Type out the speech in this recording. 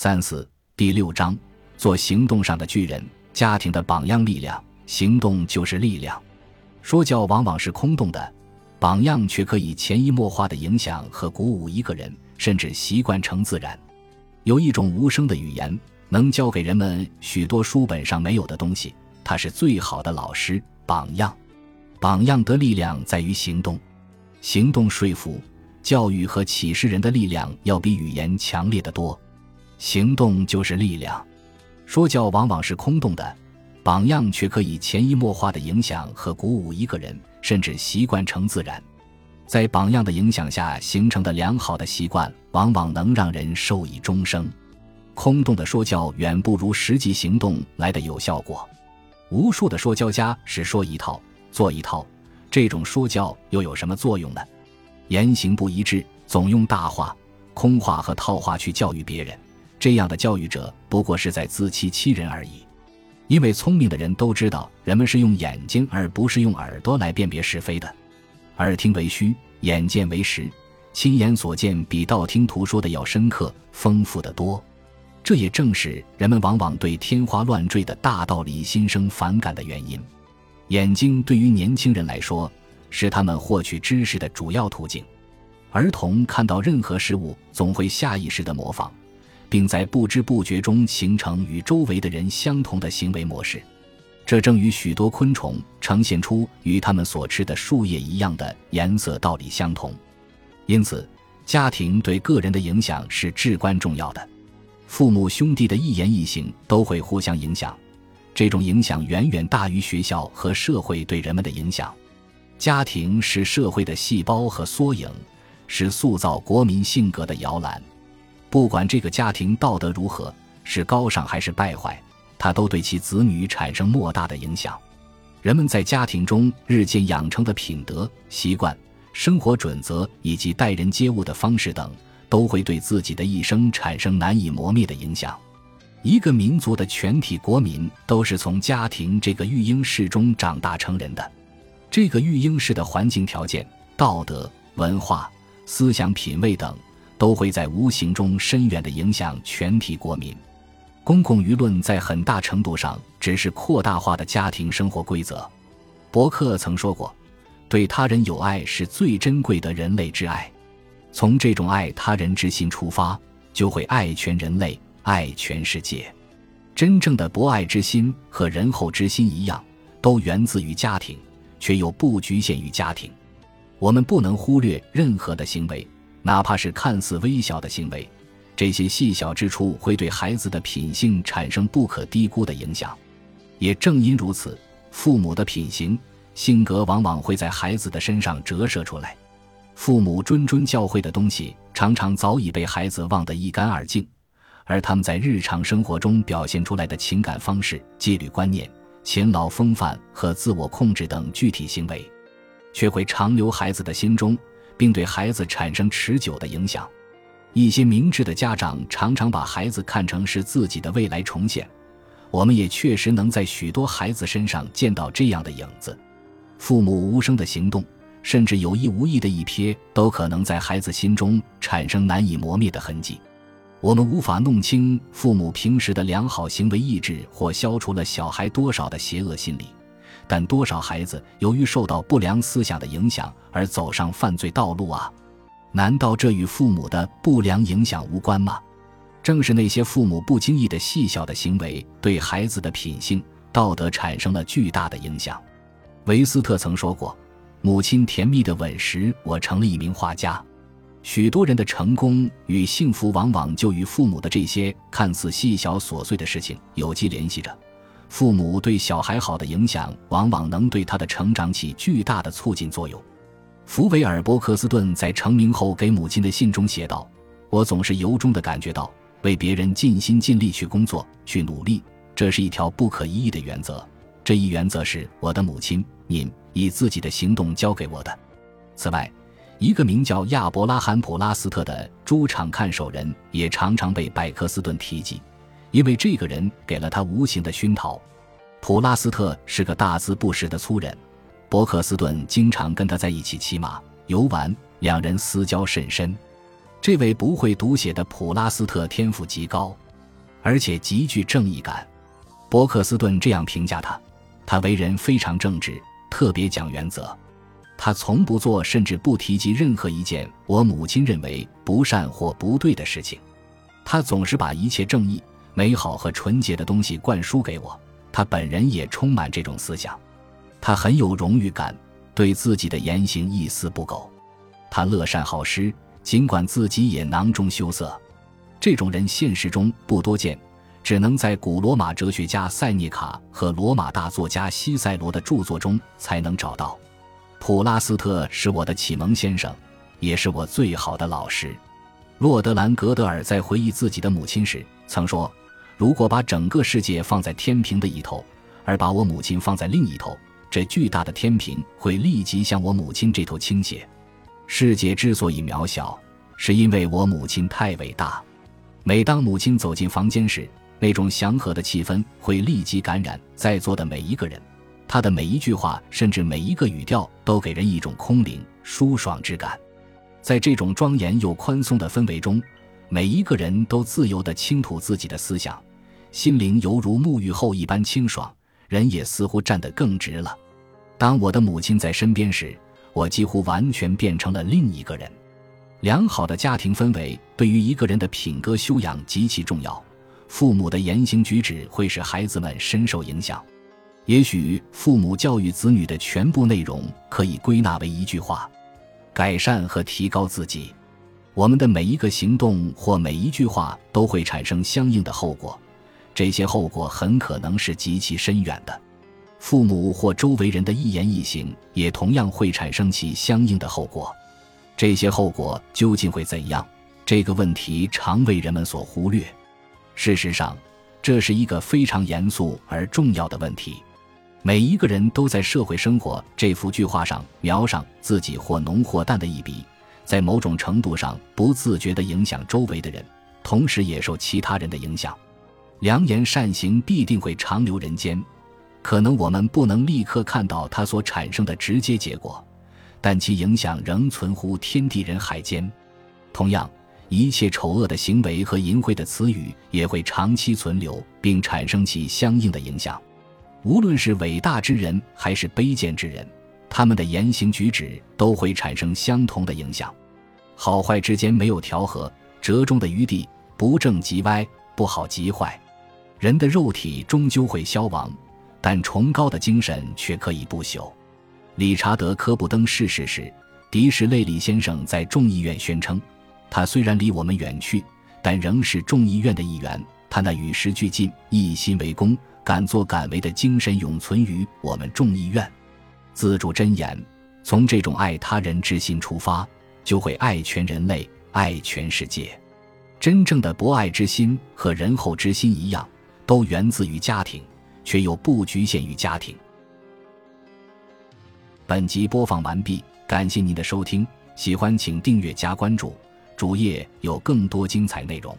三四第六章，做行动上的巨人，家庭的榜样力量，行动就是力量。说教往往是空洞的，榜样却可以潜移默化的影响和鼓舞一个人，甚至习惯成自然。有一种无声的语言，能教给人们许多书本上没有的东西，它是最好的老师。榜样，榜样的力量在于行动，行动说服、教育和启示人的力量要比语言强烈的多。行动就是力量，说教往往是空洞的，榜样却可以潜移默化的影响和鼓舞一个人，甚至习惯成自然。在榜样的影响下形成的良好的习惯，往往能让人受益终生。空洞的说教远不如实际行动来的有效果。无数的说教家是说一套做一套，这种说教又有什么作用呢？言行不一致，总用大话、空话和套话去教育别人。这样的教育者不过是在自欺欺人而已，因为聪明的人都知道，人们是用眼睛而不是用耳朵来辨别是非的。耳听为虚，眼见为实，亲眼所见比道听途说的要深刻、丰富的多。这也正是人们往往对天花乱坠的大道理心生反感的原因。眼睛对于年轻人来说，是他们获取知识的主要途径。儿童看到任何事物，总会下意识的模仿。并在不知不觉中形成与周围的人相同的行为模式，这正与许多昆虫呈现出与它们所吃的树叶一样的颜色道理相同。因此，家庭对个人的影响是至关重要的。父母兄弟的一言一行都会互相影响，这种影响远远大于学校和社会对人们的影响。家庭是社会的细胞和缩影，是塑造国民性格的摇篮。不管这个家庭道德如何，是高尚还是败坏，他都对其子女产生莫大的影响。人们在家庭中日渐养成的品德、习惯、生活准则以及待人接物的方式等，都会对自己的一生产生难以磨灭的影响。一个民族的全体国民都是从家庭这个育婴室中长大成人的。这个育婴室的环境条件、道德、文化、思想品味等。都会在无形中深远地影响全体国民。公共舆论在很大程度上只是扩大化的家庭生活规则。伯克曾说过：“对他人有爱是最珍贵的人类之爱。从这种爱他人之心出发，就会爱全人类，爱全世界。真正的博爱之心和仁厚之心一样，都源自于家庭，却又不局限于家庭。我们不能忽略任何的行为。”哪怕是看似微小的行为，这些细小之处会对孩子的品性产生不可低估的影响。也正因如此，父母的品行、性格往往会在孩子的身上折射出来。父母谆谆教诲的东西，常常早已被孩子忘得一干二净，而他们在日常生活中表现出来的情感方式、纪律观念、勤劳风范和自我控制等具体行为，却会长留孩子的心中。并对孩子产生持久的影响。一些明智的家长常常把孩子看成是自己的未来重现。我们也确实能在许多孩子身上见到这样的影子。父母无声的行动，甚至有意无意的一瞥，都可能在孩子心中产生难以磨灭的痕迹。我们无法弄清父母平时的良好行为意志，或消除了小孩多少的邪恶心理。但多少孩子由于受到不良思想的影响而走上犯罪道路啊？难道这与父母的不良影响无关吗？正是那些父母不经意的细小的行为，对孩子的品性、道德产生了巨大的影响。维斯特曾说过：“母亲甜蜜的吻时，我成了一名画家。”许多人的成功与幸福，往往就与父母的这些看似细小琐碎的事情有机联系着。父母对小孩好的影响，往往能对他的成长起巨大的促进作用。福维尔·伯克斯顿在成名后给母亲的信中写道：“我总是由衷地感觉到，为别人尽心尽力去工作、去努力，这是一条不可一议的原则。这一原则是我的母亲您以自己的行动教给我的。此外，一个名叫亚伯拉罕·普拉斯特的猪场看守人也常常被百克斯顿提及。”因为这个人给了他无形的熏陶，普拉斯特是个大字不识的粗人，伯克斯顿经常跟他在一起骑马游玩，两人私交甚深。这位不会读写的普拉斯特天赋极高，而且极具正义感。伯克斯顿这样评价他：他为人非常正直，特别讲原则。他从不做，甚至不提及任何一件我母亲认为不善或不对的事情。他总是把一切正义、美好和纯洁的东西灌输给我。他本人也充满这种思想。他很有荣誉感，对自己的言行一丝不苟。他乐善好施，尽管自己也囊中羞涩。这种人现实中不多见，只能在古罗马哲学家塞涅卡和罗马大作家西塞罗的著作中才能找到。普拉斯特是我的启蒙先生，也是我最好的老师。洛德兰·格德尔在回忆自己的母亲时曾说：“如果把整个世界放在天平的一头，而把我母亲放在另一头，这巨大的天平会立即向我母亲这头倾斜。世界之所以渺小，是因为我母亲太伟大。”每当母亲走进房间时，那种祥和的气氛会立即感染在座的每一个人。他的每一句话，甚至每一个语调，都给人一种空灵、舒爽之感。在这种庄严又宽松的氛围中，每一个人都自由地倾吐自己的思想，心灵犹如沐浴后一般清爽，人也似乎站得更直了。当我的母亲在身边时，我几乎完全变成了另一个人。良好的家庭氛围对于一个人的品格修养极其重要。父母的言行举止会使孩子们深受影响。也许父母教育子女的全部内容可以归纳为一句话：改善和提高自己。我们的每一个行动或每一句话都会产生相应的后果，这些后果很可能是极其深远的。父母或周围人的一言一行也同样会产生其相应的后果。这些后果究竟会怎样？这个问题常为人们所忽略。事实上，这是一个非常严肃而重要的问题。每一个人都在社会生活这幅巨画上描上自己或浓或淡的一笔，在某种程度上不自觉地影响周围的人，同时也受其他人的影响。良言善行必定会长留人间，可能我们不能立刻看到它所产生的直接结果，但其影响仍存乎天地人海间。同样，一切丑恶的行为和淫秽的词语也会长期存留，并产生其相应的影响。无论是伟大之人还是卑贱之人，他们的言行举止都会产生相同的影响。好坏之间没有调和、折中的余地，不正即歪，不好即坏。人的肉体终究会消亡，但崇高的精神却可以不朽。理查德·科布登逝世时，迪什内里先生在众议院宣称：“他虽然离我们远去，但仍是众议院的一员。他那与时俱进、一心为公。”敢作敢为的精神永存于我们众议院。自主箴言：从这种爱他人之心出发，就会爱全人类，爱全世界。真正的博爱之心和仁厚之心一样，都源自于家庭，却又不局限于家庭。本集播放完毕，感谢您的收听，喜欢请订阅加关注，主页有更多精彩内容。